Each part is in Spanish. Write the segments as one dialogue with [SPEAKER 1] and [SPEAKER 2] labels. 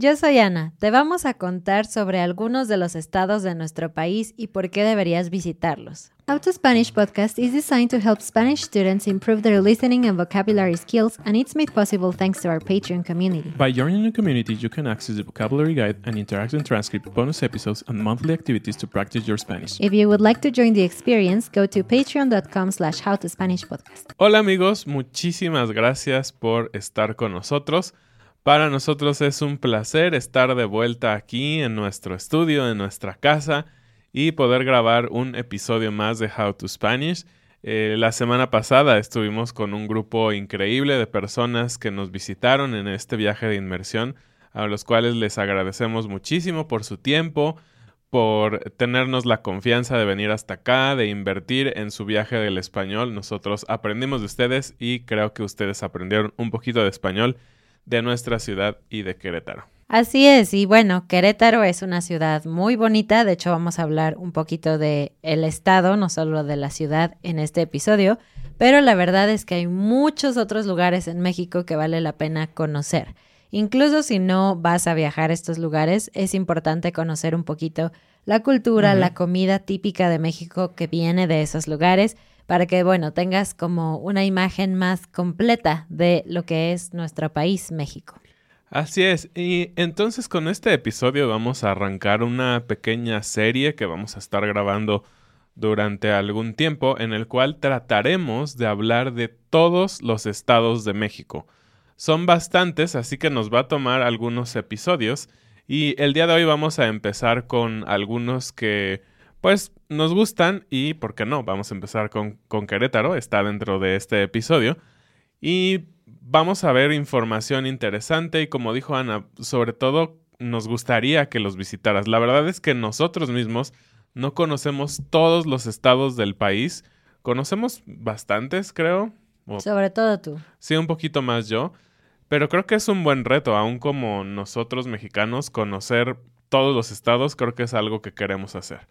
[SPEAKER 1] Yo soy Ana. Te vamos a contar sobre algunos de los estados de nuestro país y por qué deberías visitarlos. How to Spanish podcast is designed to help Spanish students improve their listening and vocabulary skills, and it's made possible thanks to our Patreon community.
[SPEAKER 2] By joining the community, you can access the vocabulary guide and interactive transcript, bonus episodes, and monthly activities to practice your Spanish.
[SPEAKER 1] If you would like to join the experience, go to patreon.com slash howtospanishpodcast.
[SPEAKER 2] Hola amigos, muchísimas gracias por estar con nosotros. Para nosotros es un placer estar de vuelta aquí en nuestro estudio, en nuestra casa y poder grabar un episodio más de How to Spanish. Eh, la semana pasada estuvimos con un grupo increíble de personas que nos visitaron en este viaje de inmersión, a los cuales les agradecemos muchísimo por su tiempo, por tenernos la confianza de venir hasta acá, de invertir en su viaje del español. Nosotros aprendimos de ustedes y creo que ustedes aprendieron un poquito de español de nuestra ciudad y de Querétaro.
[SPEAKER 1] Así es, y bueno, Querétaro es una ciudad muy bonita, de hecho vamos a hablar un poquito de el estado, no solo de la ciudad en este episodio, pero la verdad es que hay muchos otros lugares en México que vale la pena conocer. Incluso si no vas a viajar a estos lugares, es importante conocer un poquito la cultura, la comida típica de México que viene de esos lugares, para que, bueno, tengas como una imagen más completa de lo que es nuestro país, México.
[SPEAKER 2] Así es, y entonces con este episodio vamos a arrancar una pequeña serie que vamos a estar grabando durante algún tiempo en el cual trataremos de hablar de todos los estados de México. Son bastantes, así que nos va a tomar algunos episodios y el día de hoy vamos a empezar con algunos que pues nos gustan y, ¿por qué no? Vamos a empezar con, con Querétaro, está dentro de este episodio. Y vamos a ver información interesante y como dijo Ana, sobre todo nos gustaría que los visitaras. La verdad es que nosotros mismos no conocemos todos los estados del país. Conocemos bastantes, creo. O-
[SPEAKER 1] Sobre todo tú.
[SPEAKER 2] Sí, un poquito más yo. Pero creo que es un buen reto, aún como nosotros mexicanos, conocer todos los estados, creo que es algo que queremos hacer.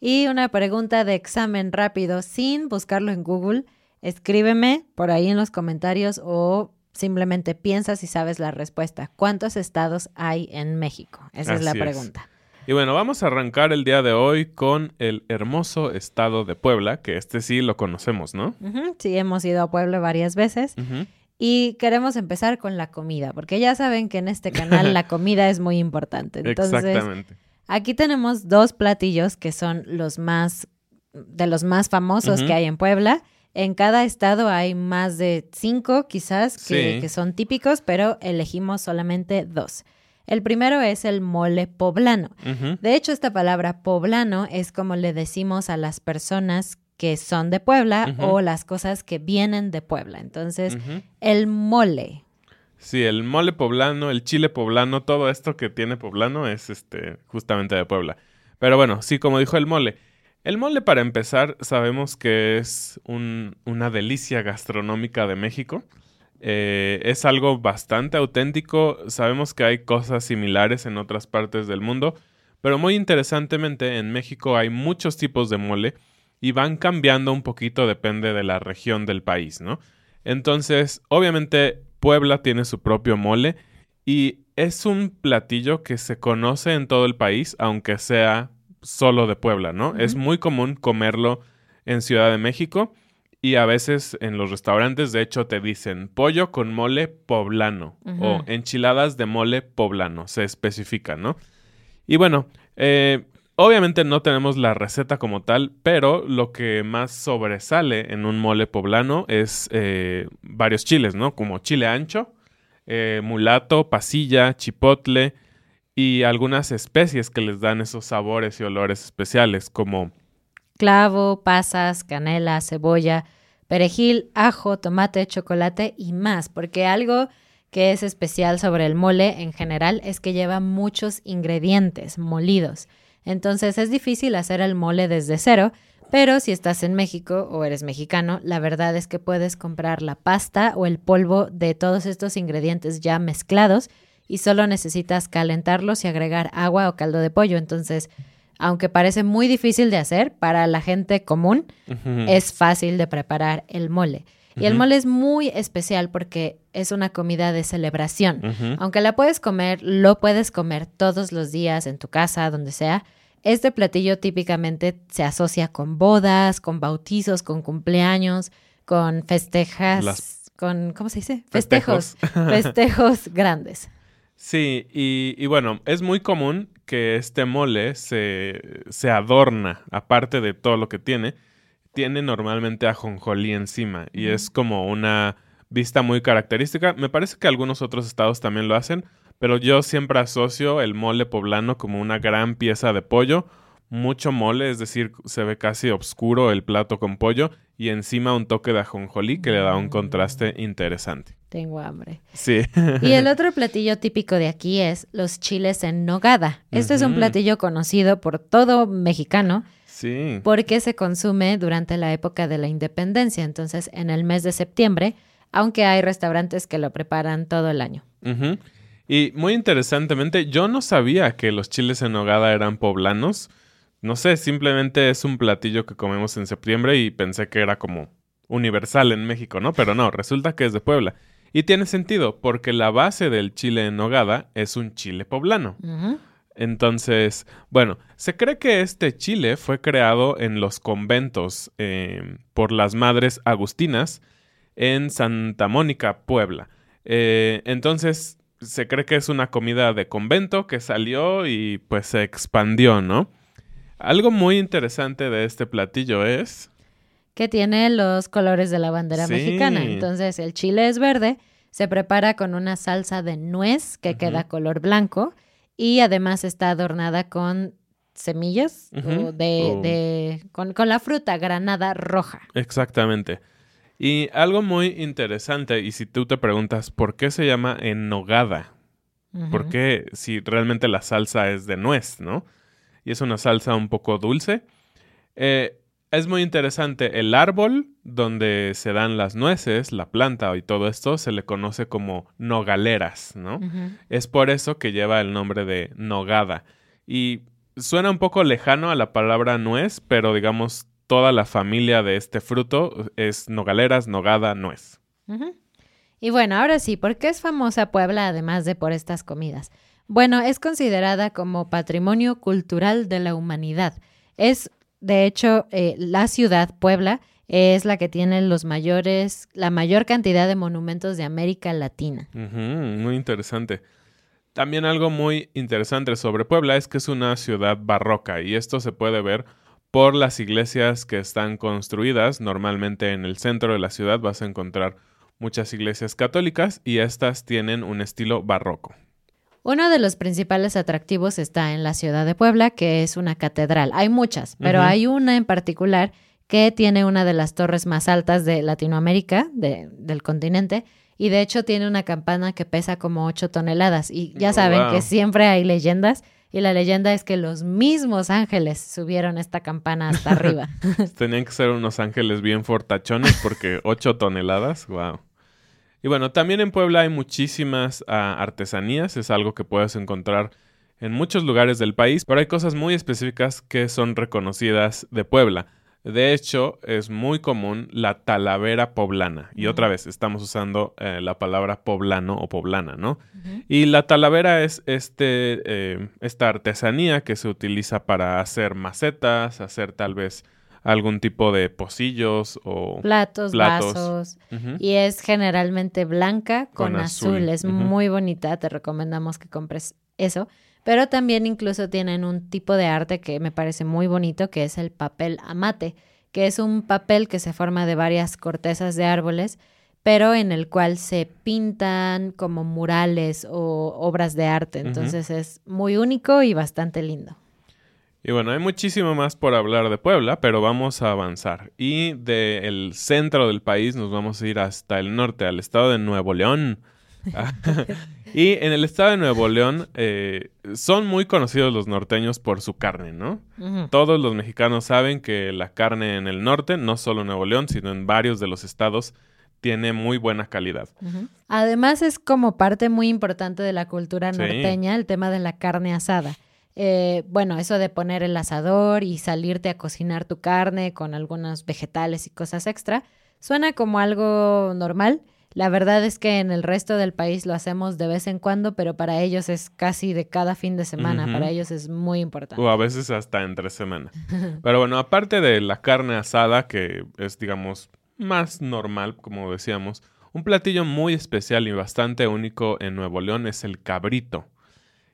[SPEAKER 1] Y una pregunta de examen rápido, sin buscarlo en Google. Escríbeme por ahí en los comentarios o simplemente piensa si sabes la respuesta. ¿Cuántos estados hay en México? Esa es la
[SPEAKER 2] es.
[SPEAKER 1] pregunta.
[SPEAKER 2] Y bueno, vamos a arrancar el día de hoy con el hermoso estado de Puebla, que este sí lo conocemos, ¿no?
[SPEAKER 1] Sí, hemos ido a Puebla varias veces y queremos empezar con la comida, porque ya saben que en este canal la comida es muy importante. Entonces,
[SPEAKER 2] Exactamente.
[SPEAKER 1] Aquí tenemos dos platillos que son los más, de los más famosos que hay en Puebla. En cada estado hay más de cinco, quizás, que,
[SPEAKER 2] Sí.
[SPEAKER 1] que son típicos, pero elegimos solamente dos. El primero es el mole poblano. De hecho, esta palabra poblano es como le decimos a las personas que son de Puebla o las cosas que vienen de Puebla. Entonces, el mole.
[SPEAKER 2] Sí, el mole poblano, el chile poblano, todo esto que tiene poblano es este justamente de Puebla. Pero bueno, sí, como dijo el mole. El mole, para empezar, sabemos que es un- una delicia gastronómica de México. Eh, es algo bastante auténtico. Sabemos que hay cosas similares en otras partes del mundo. Pero muy interesantemente, en México hay muchos tipos de mole y van cambiando un poquito, depende de la región del país, ¿no? Entonces, obviamente, Puebla tiene su propio mole y es un platillo que se conoce en todo el país, aunque sea solo de Puebla, ¿no? Es muy común comerlo en Ciudad de México y a veces en los restaurantes, de hecho, te dicen pollo con mole poblano o enchiladas de mole poblano, se especifica, ¿no? Y bueno, eh, obviamente no tenemos la receta como tal, pero lo que más sobresale en un mole poblano es eh, varios chiles, ¿no? Como chile ancho, eh, mulato, pasilla, chipotle y algunas especies que les dan esos sabores y olores especiales, como
[SPEAKER 1] Clavo, pasas, canela, cebolla, perejil, ajo, tomate, chocolate y más, porque algo que es especial sobre el mole en general es que lleva muchos ingredientes molidos. Entonces es difícil hacer el mole desde cero, pero si estás en México o eres mexicano, la verdad es que puedes comprar la pasta o el polvo de todos estos ingredientes ya mezclados y solo necesitas calentarlos y agregar agua o caldo de pollo. Entonces, aunque parece muy difícil de hacer, para la gente común es fácil de preparar el mole. Y el mole es muy especial porque es una comida de celebración. Aunque la puedes comer, lo puedes comer todos los días en tu casa, donde sea. Este platillo típicamente se asocia con bodas, con bautizos, con cumpleaños, con festejas,
[SPEAKER 2] Las-
[SPEAKER 1] con, ¿cómo se dice?
[SPEAKER 2] Festejos.
[SPEAKER 1] Festejos, festejos grandes.
[SPEAKER 2] Sí, y, y bueno, es muy común que este mole se, se adorna, aparte de todo lo que tiene, tiene normalmente ajonjolí encima y es como una vista muy característica. Me parece que algunos otros estados también lo hacen, pero yo siempre asocio el mole poblano como una gran pieza de pollo, mucho mole, es decir, se ve casi oscuro el plato con pollo y encima un toque de ajonjolí que le da un contraste interesante.
[SPEAKER 1] Tengo hambre.
[SPEAKER 2] Sí.
[SPEAKER 1] Y el otro platillo típico de aquí es los chiles en nogada. Este es un platillo conocido por todo mexicano
[SPEAKER 2] sí.
[SPEAKER 1] porque se consume durante la época de la independencia, entonces en el mes de septiembre, aunque hay restaurantes que lo preparan todo el año.
[SPEAKER 2] Y muy interesantemente, yo no sabía que los chiles en nogada eran poblanos. No sé, simplemente es un platillo que comemos en septiembre y pensé que era como universal en México, ¿no? Pero no, resulta que es de Puebla. Y tiene sentido, porque la base del chile en nogada es un chile poblano. Entonces, bueno, se cree que este chile fue creado en los conventos eh, por las madres agustinas en Santa Mónica, Puebla. Eh, entonces, se cree que es una comida de convento que salió y pues se expandió, ¿no? Algo muy interesante de este platillo es...
[SPEAKER 1] que tiene los colores de la bandera
[SPEAKER 2] Sí.
[SPEAKER 1] mexicana. Entonces, el chile es verde, se prepara con una salsa de nuez que queda color blanco y además está adornada con semillas o de, de- con, con la fruta granada roja.
[SPEAKER 2] Exactamente. Y algo muy interesante, y si tú te preguntas por qué se llama en nogada, ¿Por
[SPEAKER 1] Ujú.
[SPEAKER 2] qué si realmente la salsa es de nuez, no? Y es una salsa un poco dulce. Eh, es muy interesante. El árbol donde se dan las nueces, la planta y todo esto, se le conoce como nogaleras, ¿no? Es por eso que lleva el nombre de nogada. Y suena un poco lejano a la palabra nuez, pero digamos, toda la familia de este fruto es nogaleras, nogada, nuez.
[SPEAKER 1] Y bueno, ahora sí, ¿por qué es famosa Puebla además de por estas comidas? Bueno, es considerada como patrimonio cultural de la humanidad. Es, de hecho, eh, la ciudad Puebla es la que tiene los mayores, la mayor cantidad de monumentos de América Latina.
[SPEAKER 2] Muy interesante. También algo muy interesante sobre Puebla es que es una ciudad barroca y esto se puede ver por las iglesias que están construidas. Normalmente en el centro de la ciudad vas a encontrar muchas iglesias católicas y estas tienen un estilo barroco.
[SPEAKER 1] Uno de los principales atractivos está en la ciudad de Puebla, que es una catedral. Hay muchas, pero hay una en particular que tiene una de las torres más altas de Latinoamérica, del continente, y de hecho tiene una campana que pesa como 8 toneladas. Y ya saben que siempre hay leyendas. Y la leyenda es que los mismos ángeles subieron esta campana hasta arriba.
[SPEAKER 2] Tenían que ser unos ángeles bien fortachones porque 8 toneladas, wow. Y bueno, también en Puebla hay muchísimas ah, artesanías, es algo que puedes encontrar en muchos lugares del país, pero hay cosas muy específicas que son reconocidas de Puebla. De hecho, es muy común la talavera poblana. Y otra vez, estamos usando eh, la palabra poblano o poblana, ¿no? Y la talavera es este, eh, esta artesanía que se utiliza para hacer macetas, hacer tal vez algún tipo de pocillos o
[SPEAKER 1] platos, vasos. Y es generalmente blanca con, azul. Es muy bonita. Te recomendamos que compres eso. Pero también incluso tienen un tipo de arte que me parece muy bonito, que es el papel amate, que es un papel que se forma de varias cortezas de árboles, pero en el cual se pintan como murales o obras de arte. Entonces es muy único y bastante lindo.
[SPEAKER 2] Y bueno, hay muchísimo más por hablar de Puebla, pero vamos a avanzar. Y del centro del país nos vamos a ir hasta el norte, al estado de Nuevo León. y en el estado de Nuevo León eh, son muy conocidos los norteños por su carne, ¿no? Todos los mexicanos saben que la carne en el norte, no solo en Nuevo León, sino en varios de los estados, tiene muy buena calidad.
[SPEAKER 1] Además es como parte muy importante de la cultura norteña el tema de la carne asada. Eh, bueno, eso de poner el asador y salirte a cocinar tu carne con algunos vegetales y cosas extra, suena como algo normal, la verdad es que en el resto del país lo hacemos de vez en cuando, pero para ellos es casi de cada fin de semana. Para ellos es muy importante.
[SPEAKER 2] O a veces hasta entre semana. pero bueno, aparte de la carne asada, que es, digamos, más normal, como decíamos, un platillo muy especial y bastante único en Nuevo León es el cabrito.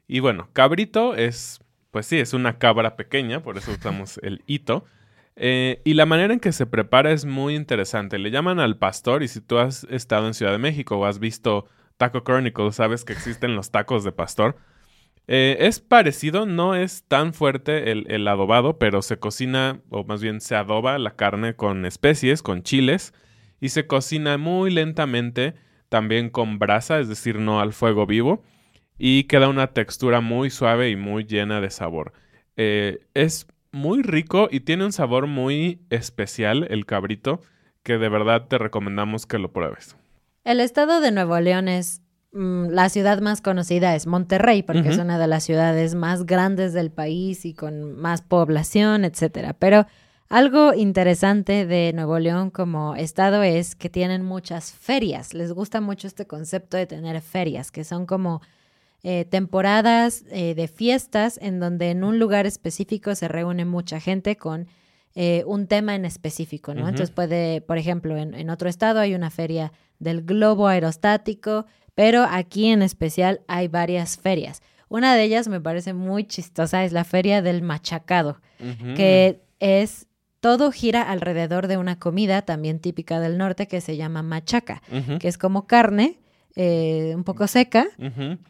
[SPEAKER 2] Y bueno, cabrito es, pues sí, es una cabra pequeña, por eso usamos el hito. Eh, y la manera en que se prepara es muy interesante. Le llaman al pastor y si tú has estado en Ciudad de México o has visto Taco Chronicles, sabes que existen los tacos de pastor. Eh, es parecido, no es tan fuerte el, el, adobado, pero se cocina, o más bien se adoba la carne con especies, con chiles, y se cocina muy lentamente, también con brasa, es decir, no al fuego vivo, y queda una textura muy suave y muy llena de sabor. Eh, es muy rico y tiene un sabor muy especial el cabrito que de verdad te recomendamos que lo pruebes.
[SPEAKER 1] El estado de Nuevo León es mm, la ciudad más conocida es Monterrey porque es una de las ciudades más grandes del país y con más población, etcétera. Pero algo interesante de Nuevo León como estado es que tienen muchas ferias. Les gusta mucho este concepto de tener ferias, que son como eh, temporadas eh, de fiestas en donde en un lugar específico se reúne mucha gente con eh, un tema en específico, ¿no? Entonces puede, por ejemplo, en, en, otro estado hay una feria del globo aerostático, pero aquí en especial hay varias ferias. Una de ellas me parece muy chistosa, es la feria del machacado, que es todo gira alrededor de una comida también típica del norte que se llama machaca, que es como carne eh, un poco seca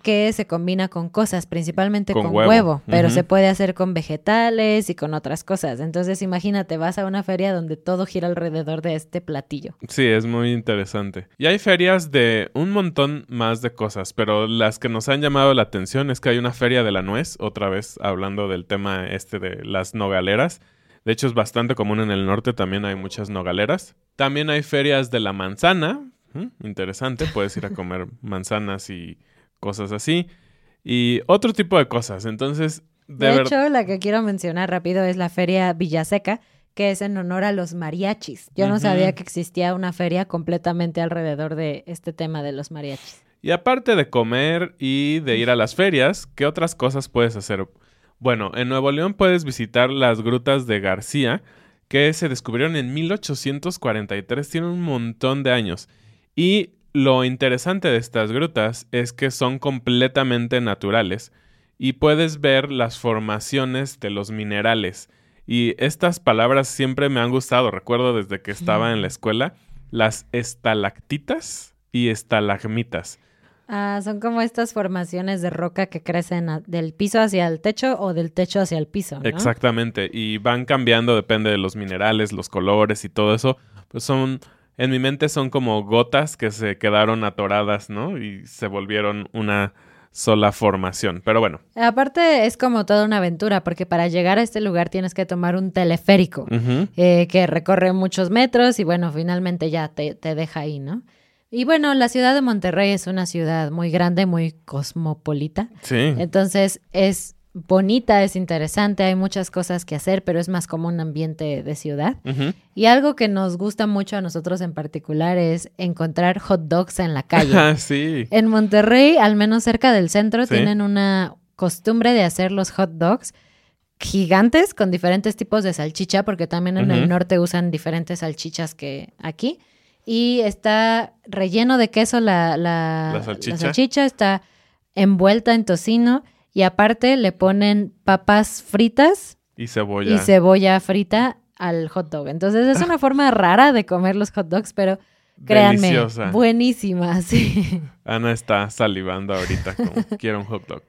[SPEAKER 1] que se combina con cosas, principalmente con, huevo, pero se puede hacer con vegetales y con otras cosas. Entonces imagínate, vas a una feria donde todo gira alrededor de este platillo.
[SPEAKER 2] Sí, es muy interesante. Y hay ferias de un montón más de cosas, pero las que nos han llamado la atención es que hay una feria de la nuez, otra vez hablando del tema este de las nogaleras. De hecho, es bastante común en el norte, también hay muchas nogaleras. También hay ferias de la manzana, interesante, puedes ir a comer manzanas y cosas así. Y otro tipo de cosas. Entonces,
[SPEAKER 1] de, hecho, la que quiero mencionar rápido es la Feria Villaseca, que es en honor a los mariachis. Yo no sabía que existía una feria completamente alrededor de este tema de los mariachis.
[SPEAKER 2] Y aparte de comer y de ir a las ferias, ¿qué otras cosas puedes hacer? Bueno, en Nuevo León puedes visitar las grutas de García, que se descubrieron en 1843, tienen un montón de años. Y lo interesante de estas grutas es que son completamente naturales y puedes ver las formaciones de los minerales. Y estas palabras siempre me han gustado, recuerdo desde que estaba en la escuela, las estalactitas y estalagmitas.
[SPEAKER 1] Ah, son como estas formaciones de roca que crecen a- del piso hacia el techo o del techo hacia el piso, ¿no?
[SPEAKER 2] Exactamente, y van cambiando, depende de los minerales, los colores y todo eso. Pues son, en mi mente son como gotas que se quedaron atoradas, ¿no? Y se volvieron una sola formación. Pero bueno,
[SPEAKER 1] Aparte es como toda una aventura, porque para llegar a este lugar tienes que tomar un teleférico eh, que recorre muchos metros y bueno, finalmente ya te, te deja ahí, ¿no? Y bueno, la ciudad de Monterrey es una ciudad muy grande, muy cosmopolita.
[SPEAKER 2] sí,
[SPEAKER 1] Entonces es bonita, es interesante, hay muchas cosas que hacer, pero es más como un ambiente de ciudad. Y algo que nos gusta mucho a nosotros en particular es encontrar hot dogs en la calle.
[SPEAKER 2] Ah, sí,
[SPEAKER 1] En Monterrey, al menos cerca del centro,
[SPEAKER 2] Sí.
[SPEAKER 1] tienen una costumbre de hacer los hot dogs gigantes con diferentes tipos de salchicha, porque también en el norte usan diferentes salchichas que aquí. Y está relleno de queso la, la,
[SPEAKER 2] La salchicha.
[SPEAKER 1] salchicha, está envuelta en tocino y aparte le ponen papas fritas
[SPEAKER 2] y cebolla.
[SPEAKER 1] y cebolla frita al hot dog. Entonces es una forma rara de comer los hot dogs, pero créanme,
[SPEAKER 2] Deliciosa.
[SPEAKER 1] buenísima, sí.
[SPEAKER 2] Ana está salivando ahorita como quiero un hot dog.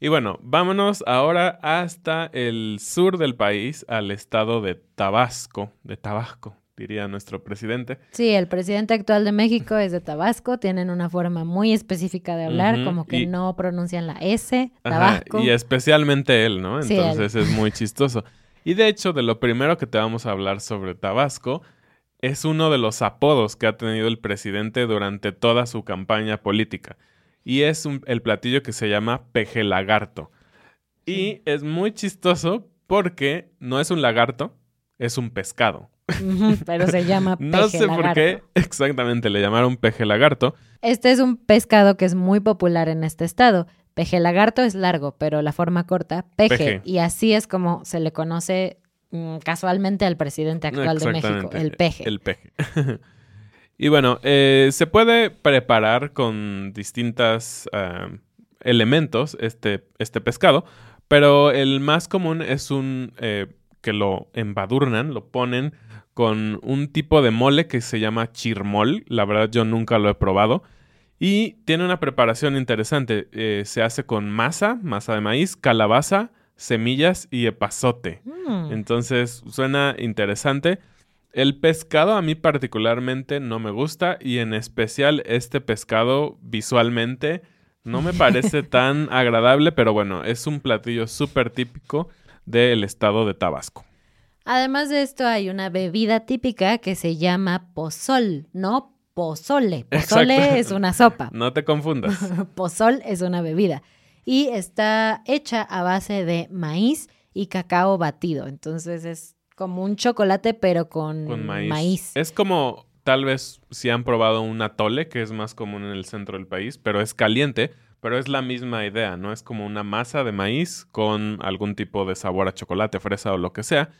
[SPEAKER 2] y bueno, vámonos ahora hasta el sur del país, al estado de Tabasco, de Tabasco, diría nuestro presidente.
[SPEAKER 1] Sí, el presidente actual de México es de Tabasco, tienen una forma muy específica de hablar, como que
[SPEAKER 2] y-
[SPEAKER 1] no pronuncian la S,
[SPEAKER 2] Ajá,
[SPEAKER 1] Tabasco.
[SPEAKER 2] y especialmente él, ¿no?
[SPEAKER 1] Sí, él.
[SPEAKER 2] Entonces es muy chistoso. Y de hecho, de lo primero que te vamos a hablar sobre Tabasco es uno de los apodos que ha tenido el presidente durante toda su campaña política. Y es un- el platillo que se llama peje lagarto. Y es muy chistoso porque no es un lagarto, es un pescado.
[SPEAKER 1] Pero se llama
[SPEAKER 2] No
[SPEAKER 1] peje
[SPEAKER 2] sé por
[SPEAKER 1] lagarto.
[SPEAKER 2] qué exactamente le llamaron peje lagarto.
[SPEAKER 1] Este es un pescado que es muy popular en este estado. Peje lagarto es largo, pero la forma corta, peje.
[SPEAKER 2] Peje.
[SPEAKER 1] Y así es como se le conoce mm, casualmente al presidente actual de México, el peje.
[SPEAKER 2] El peje. y bueno, eh, se puede preparar con distintos elementos este, este pescado, pero el más común es un eh, que lo embadurnan, lo ponen con un tipo de mole que se llama chirmol. La verdad yo nunca lo he probado. Y tiene una preparación interesante. Eh, se hace con masa, masa de maíz, calabaza, semillas y epazote.
[SPEAKER 1] Mm.
[SPEAKER 2] Entonces suena interesante. El pescado a mí particularmente no me gusta y en especial este pescado visualmente no me parece tan agradable, pero bueno, es un platillo súper típico del estado de Tabasco.
[SPEAKER 1] Además de esto, hay una bebida típica que se llama pozol, no pozole. Pozole
[SPEAKER 2] Exacto.
[SPEAKER 1] es una sopa.
[SPEAKER 2] No te confundas.
[SPEAKER 1] Pozol es una bebida. Y está hecha a base de maíz y cacao batido. Entonces es como un chocolate, pero con,
[SPEAKER 2] Con maíz.
[SPEAKER 1] maíz.
[SPEAKER 2] Es como tal vez si han probado un atole, que es más común en el centro del país, pero es caliente, pero es la misma idea, ¿no? Es como una masa de maíz con algún tipo de sabor a chocolate, fresa o lo que sea.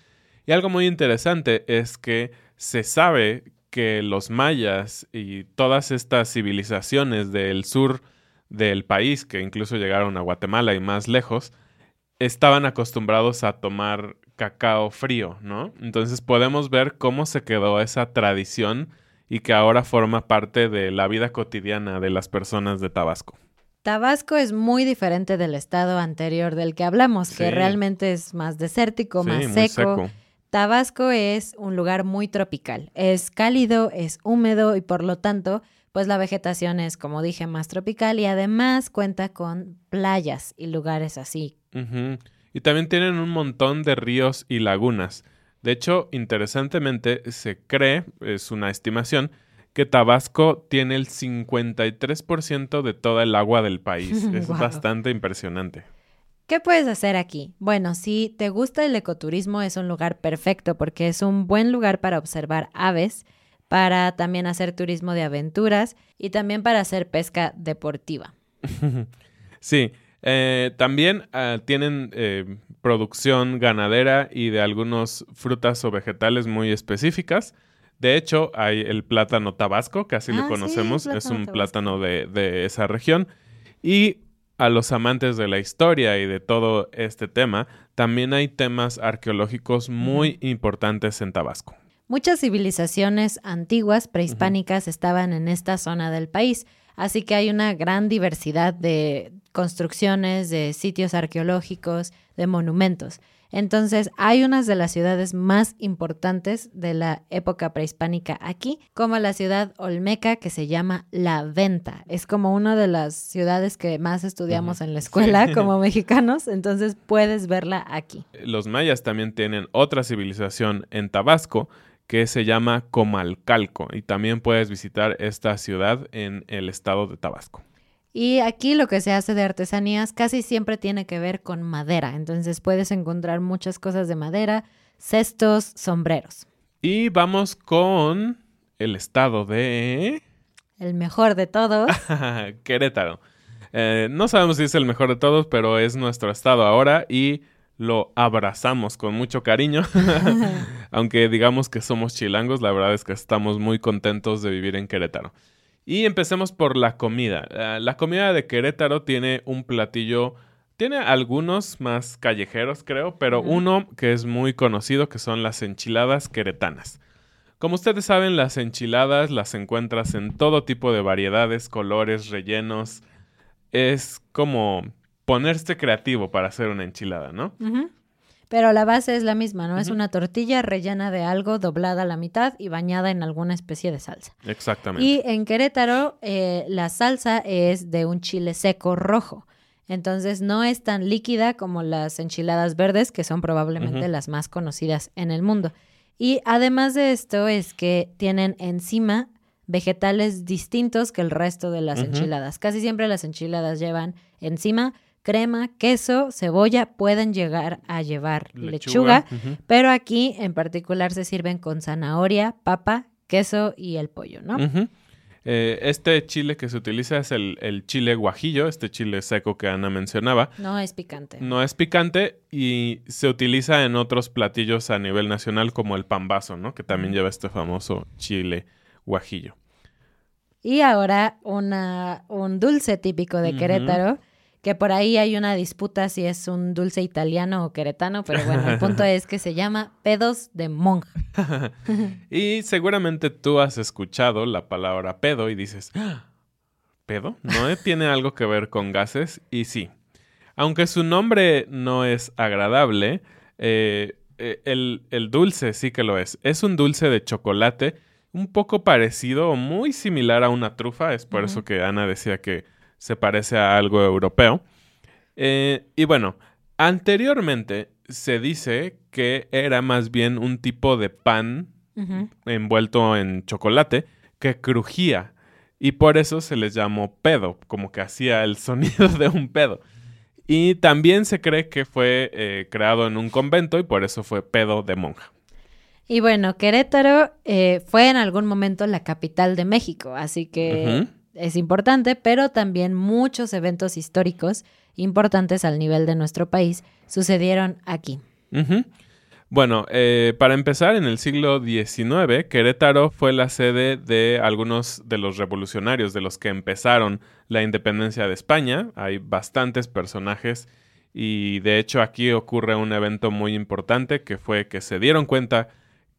[SPEAKER 2] Y algo muy interesante es que se sabe que los mayas y todas estas civilizaciones del sur del país, que incluso llegaron a Guatemala y más lejos, estaban acostumbrados a tomar cacao frío, ¿no? Entonces podemos ver cómo se quedó esa tradición y que ahora forma parte de la vida cotidiana de las personas de Tabasco.
[SPEAKER 1] Tabasco es muy diferente del estado anterior del que hablamos, que realmente es más desértico,
[SPEAKER 2] Sí,
[SPEAKER 1] más
[SPEAKER 2] muy
[SPEAKER 1] seco. Tabasco es un lugar muy tropical. Es cálido, es húmedo y por lo tanto, pues la vegetación es, como dije, más tropical y además cuenta con playas y lugares así.
[SPEAKER 2] Y también tienen un montón de ríos y lagunas. De hecho, interesantemente, se cree, es una estimación, que Tabasco tiene el 53% de toda el agua del país. Es bastante impresionante.
[SPEAKER 1] ¿Qué puedes hacer aquí? Bueno, si te gusta el ecoturismo es un lugar perfecto porque es un buen lugar para observar aves, para también hacer turismo de aventuras y también para hacer pesca deportiva.
[SPEAKER 2] Sí, eh, también ah, tienen eh, producción ganadera y de algunos frutas o vegetales muy específicas. De hecho, hay el plátano tabasco, que así
[SPEAKER 1] Ah,
[SPEAKER 2] lo
[SPEAKER 1] sí,
[SPEAKER 2] conocemos, es un
[SPEAKER 1] tabasco.
[SPEAKER 2] plátano de, de esa región. Y a los amantes de la historia y de todo este tema, también hay temas arqueológicos muy importantes en Tabasco.
[SPEAKER 1] Muchas civilizaciones antiguas prehispánicas estaban en esta zona del país. Así que hay una gran diversidad de construcciones, de sitios arqueológicos, de monumentos. Entonces, hay unas de las ciudades más importantes de la época prehispánica aquí, como la ciudad olmeca que se llama La Venta. Es como una de las ciudades que más estudiamos en la escuela como mexicanos, entonces puedes verla aquí.
[SPEAKER 2] Los mayas también tienen otra civilización en Tabasco que se llama Comalcalco y también puedes visitar esta ciudad en el estado de Tabasco.
[SPEAKER 1] Y aquí lo que se hace de artesanías casi siempre tiene que ver con madera. Entonces puedes encontrar muchas cosas de madera, cestos, sombreros.
[SPEAKER 2] Y vamos con el estado de...
[SPEAKER 1] El mejor de todos.
[SPEAKER 2] Querétaro. Eh, no sabemos si es el mejor de todos, pero es nuestro estado ahora y lo abrazamos con mucho cariño. Aunque digamos que somos chilangos, la verdad es que estamos muy contentos de vivir en Querétaro. Y empecemos por la comida. Ah, la comida de Querétaro tiene un platillo, tiene algunos más callejeros creo, pero uno que es muy conocido que son las enchiladas queretanas. Como ustedes saben, las enchiladas las encuentras en todo tipo de variedades, colores, rellenos. Es como ponerse creativo para hacer una enchilada, ¿no?
[SPEAKER 1] Pero la base es la misma, ¿no? Es una tortilla rellena de algo doblada a la mitad y bañada en alguna especie de salsa.
[SPEAKER 2] Exactamente.
[SPEAKER 1] Y en Querétaro eh, la salsa es de un chile seco rojo. Entonces no es tan líquida como las enchiladas verdes, que son probablemente las más conocidas en el mundo. Y además de esto es que tienen encima vegetales distintos que el resto de las enchiladas. Casi siempre las enchiladas llevan encima crema, queso, cebolla, pueden llegar a llevar lechuga, pero aquí en particular se sirven con zanahoria, papa, queso y el pollo, ¿no?
[SPEAKER 2] Eh, este chile que se utiliza es el, chile guajillo, este chile seco que Ana mencionaba.
[SPEAKER 1] No es picante.
[SPEAKER 2] No es picante y se utiliza en otros platillos a nivel nacional como el pambazo, ¿no? Que también lleva este famoso chile guajillo.
[SPEAKER 1] Y ahora una, un dulce típico de Querétaro que por ahí hay una disputa si es un dulce italiano o queretano, pero bueno, el punto es que se llama pedos de monja.
[SPEAKER 2] y seguramente tú has escuchado la palabra pedo y dices, ah, ¿pedo? ¿No tiene algo que ver con gases? Y sí, aunque su nombre no es agradable, eh, eh, el, el dulce sí que lo es. Es un dulce de chocolate un poco parecido o muy similar a una trufa, es por eso que Ana decía que se parece a algo europeo. Eh, y bueno, anteriormente se dice que era más bien un tipo de pan envuelto en chocolate que crujía y por eso se les llamó pedo, como que hacía el sonido de un pedo. Y también se cree que fue eh, creado en un convento y por eso fue pedo de monja.
[SPEAKER 1] Y bueno, Querétaro eh, fue en algún momento la capital de México, así que es importante, pero también muchos eventos históricos importantes al nivel de nuestro país sucedieron aquí.
[SPEAKER 2] Bueno, eh, para empezar, en el siglo XIX, Querétaro fue la sede de algunos de los revolucionarios, de los que empezaron la independencia de España. Hay bastantes personajes y de hecho aquí ocurre un evento muy importante que fue que se dieron cuenta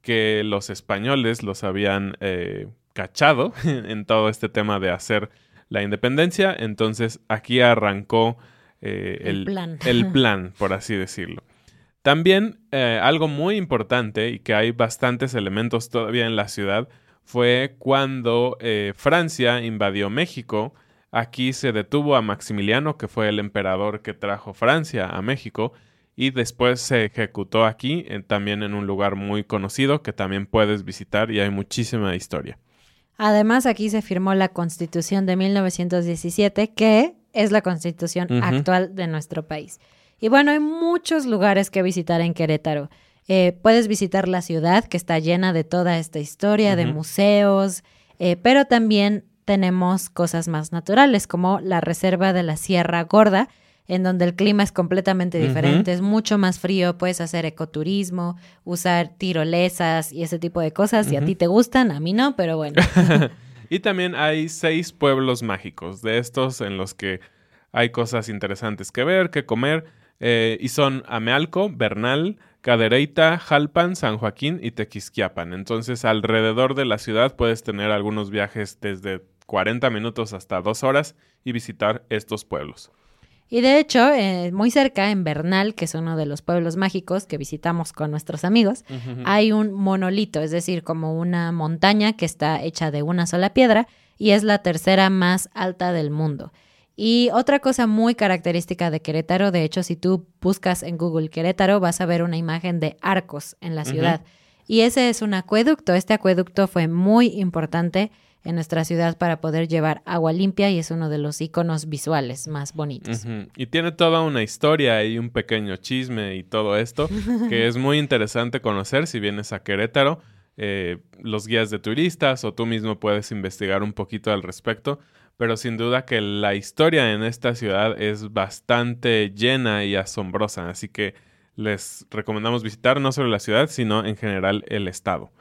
[SPEAKER 2] que los españoles los habían eh, cachado en todo este tema de hacer la independencia. Entonces aquí arrancó eh, el, plan. por así decirlo. También eh, algo muy importante y que hay bastantes elementos todavía en la ciudad fue cuando eh, Francia invadió México. Aquí se detuvo a Maximiliano, que fue el emperador que trajo Francia a México, y después se ejecutó aquí, también en un lugar muy conocido que también puedes visitar y hay muchísima historia.
[SPEAKER 1] Además, aquí se firmó la Constitución de 1917, que es la Constitución actual de nuestro país. Y bueno, hay muchos lugares que visitar en Querétaro. Eh, puedes visitar la ciudad, que está llena de toda esta historia, de museos, eh, pero también tenemos cosas más naturales, como la Reserva de la Sierra Gorda, en donde el clima es completamente diferente, es mucho más frío, puedes hacer ecoturismo, usar tirolesas y ese tipo de cosas. Si a ti te gustan, a mí no, pero bueno.
[SPEAKER 2] y también hay seis pueblos mágicos, de estos en los que hay cosas interesantes que ver, que comer, eh, y son Amealco, Bernal, Cadereyta, Jalpan, San Joaquín y Tequisquiapan. Entonces, alrededor de la ciudad puedes tener algunos viajes desde 40 minutos hasta dos horas y visitar estos pueblos.
[SPEAKER 1] Y de hecho, eh, muy cerca, en Bernal, que es uno de los pueblos mágicos que visitamos con nuestros amigos, hay un monolito, es decir, como una montaña que está hecha de una sola piedra y es la tercera más alta del mundo. Y otra cosa muy característica de Querétaro, de hecho, si tú buscas en Google Querétaro, vas a ver una imagen de arcos en la ciudad. Y ese es un acueducto. Este acueducto fue muy importante en nuestra ciudad para poder llevar agua limpia y es uno de los iconos visuales más bonitos.
[SPEAKER 2] Y tiene toda una historia y un pequeño chisme y todo esto que es muy interesante conocer si vienes a Querétaro. Eh, los guías de turistas o tú mismo puedes investigar un poquito al respecto, pero sin duda que la historia en esta ciudad es bastante llena y asombrosa, así que les recomendamos visitar no solo la ciudad, sino en general el estado.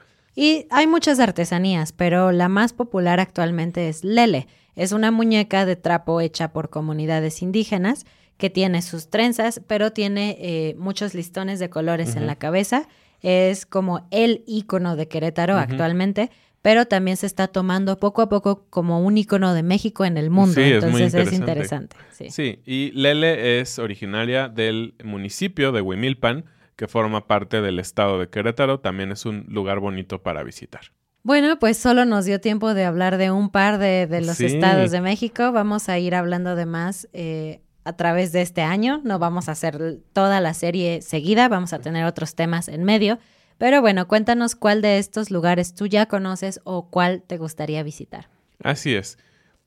[SPEAKER 1] Y hay muchas artesanías, pero la más popular actualmente es Lele. Es una muñeca de trapo hecha por comunidades indígenas que tiene sus trenzas, pero tiene eh, muchos listones de colores en la cabeza. Es como el icono de Querétaro actualmente, pero también se está tomando poco a poco como un icono de México en el mundo.
[SPEAKER 2] Sí,
[SPEAKER 1] Entonces
[SPEAKER 2] es,
[SPEAKER 1] es interesante. Sí.
[SPEAKER 2] sí, y Lele es originaria del municipio de Huimilpan, que forma parte del estado de Querétaro, también es un lugar bonito para visitar.
[SPEAKER 1] Bueno, pues solo nos dio tiempo de hablar de un par de, los estados de México. Vamos a ir hablando de más eh, a través de este año. No vamos a hacer toda la serie seguida, vamos a tener otros temas en medio. Pero bueno, cuéntanos cuál de estos lugares tú ya conoces o cuál te gustaría visitar.
[SPEAKER 2] Así es.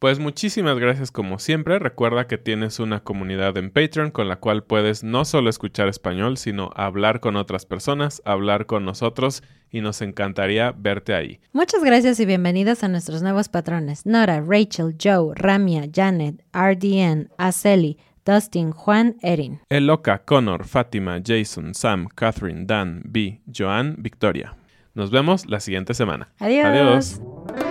[SPEAKER 2] Pues muchísimas gracias como siempre. Recuerda que tienes una comunidad en Patreon con la cual puedes no solo escuchar español, sino hablar con otras personas, hablar con nosotros y nos encantaría verte ahí.
[SPEAKER 1] Muchas gracias y bienvenidos a nuestros nuevos patrones. Nora, Rachel, Joe, Ramia, Janet, RDN, Aceli, Dustin, Juan, Erin.
[SPEAKER 2] Eloka, Connor, Fátima, Jason, Sam, Catherine, Dan, B, Joan, Victoria. Nos vemos la siguiente semana.
[SPEAKER 1] Adiós.
[SPEAKER 2] Adiós.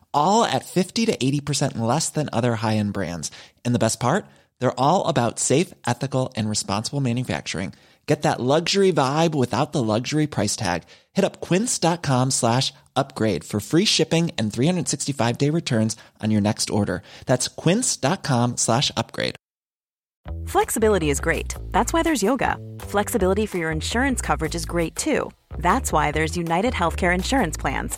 [SPEAKER 3] all at 50 to 80% less than other high end brands. And the best part? They're all about safe, ethical, and responsible manufacturing. Get that luxury vibe without the luxury price tag. Hit up quince.com slash upgrade for free shipping and 365 day returns on your next order. That's quince.com slash upgrade.
[SPEAKER 4] Flexibility is great. That's why there's yoga. Flexibility for your insurance coverage is great too. That's why there's United Healthcare Insurance Plans.